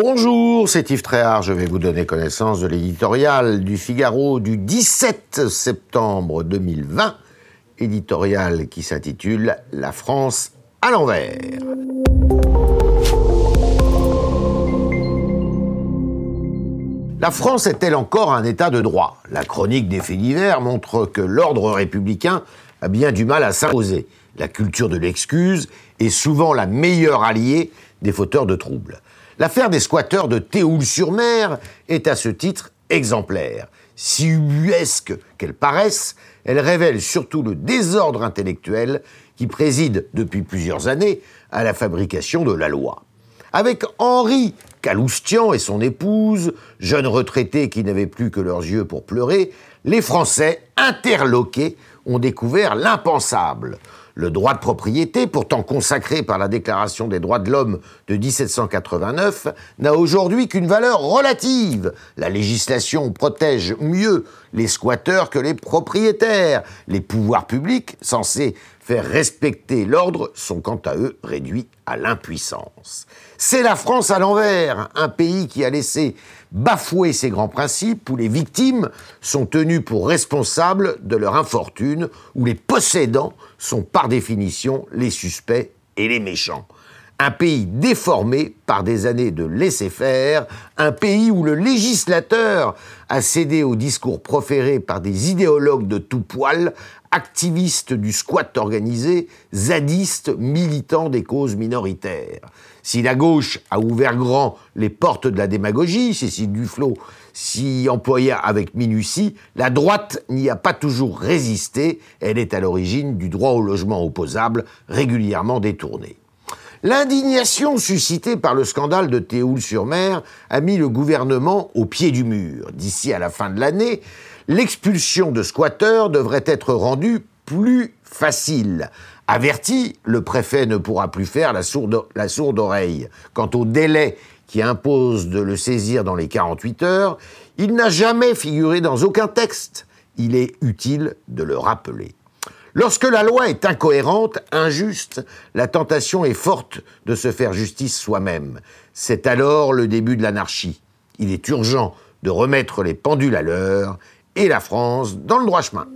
Bonjour, c'est Yves Tréhard. Je vais vous donner connaissance de l'éditorial du Figaro du 17 septembre 2020, éditorial qui s'intitule La France à l'envers. La France est-elle encore un État de droit? La chronique des faits divers montre que l'ordre républicain a bien du mal à s'imposer. La culture de l'excuse est souvent la meilleure alliée des fauteurs de troubles. L'affaire des squatteurs de Théoul-sur-Mer est à ce titre exemplaire. Si ubuesque qu'elle paraisse, elle révèle surtout le désordre intellectuel qui préside depuis plusieurs années à la fabrication de la loi. Avec Henri Caloustian et son épouse, jeunes retraités qui n'avaient plus que leurs yeux pour pleurer, les Français, interloqués, ont découvert l'impensable. Le droit de propriété, pourtant consacré par la Déclaration des droits de l'homme de 1789, n'a aujourd'hui qu'une valeur relative. La législation protège mieux les squatteurs que les propriétaires. Les pouvoirs publics, censés faire respecter l'ordre, sont quant à eux réduits à l'impuissance. C'est la France à l'envers, un pays qui a laissé bafouer ses grands principes, où les victimes sont tenues pour responsables de leur infortune, où les possédants sont par définition les suspects et les méchants. Un pays déformé par des années de laisser-faire, un pays où le législateur a cédé aux discours proférés par des idéologues de tout poil, activistes du squat organisé, zadistes, militants des causes minoritaires. Si la gauche a ouvert grand les portes de la démagogie, Cécile Duflot s'y employa avec minutie, la droite n'y a pas toujours résisté, elle est à l'origine du droit au logement opposable régulièrement détourné. L'indignation suscitée par le scandale de Théoul-sur-Mer a mis le gouvernement au pied du mur. D'ici à la fin de l'année, l'expulsion de squatteurs devrait être rendue plus facile. Averti, le préfet ne pourra plus faire la sourde, la sourde oreille. Quant au délai qui impose de le saisir dans les 48 heures, il n'a jamais figuré dans aucun texte. Il est utile de le rappeler. Lorsque la loi est incohérente, injuste, la tentation est forte de se faire justice soi-même. C'est alors le début de l'anarchie. Il est urgent de remettre les pendules à l'heure et la France dans le droit chemin.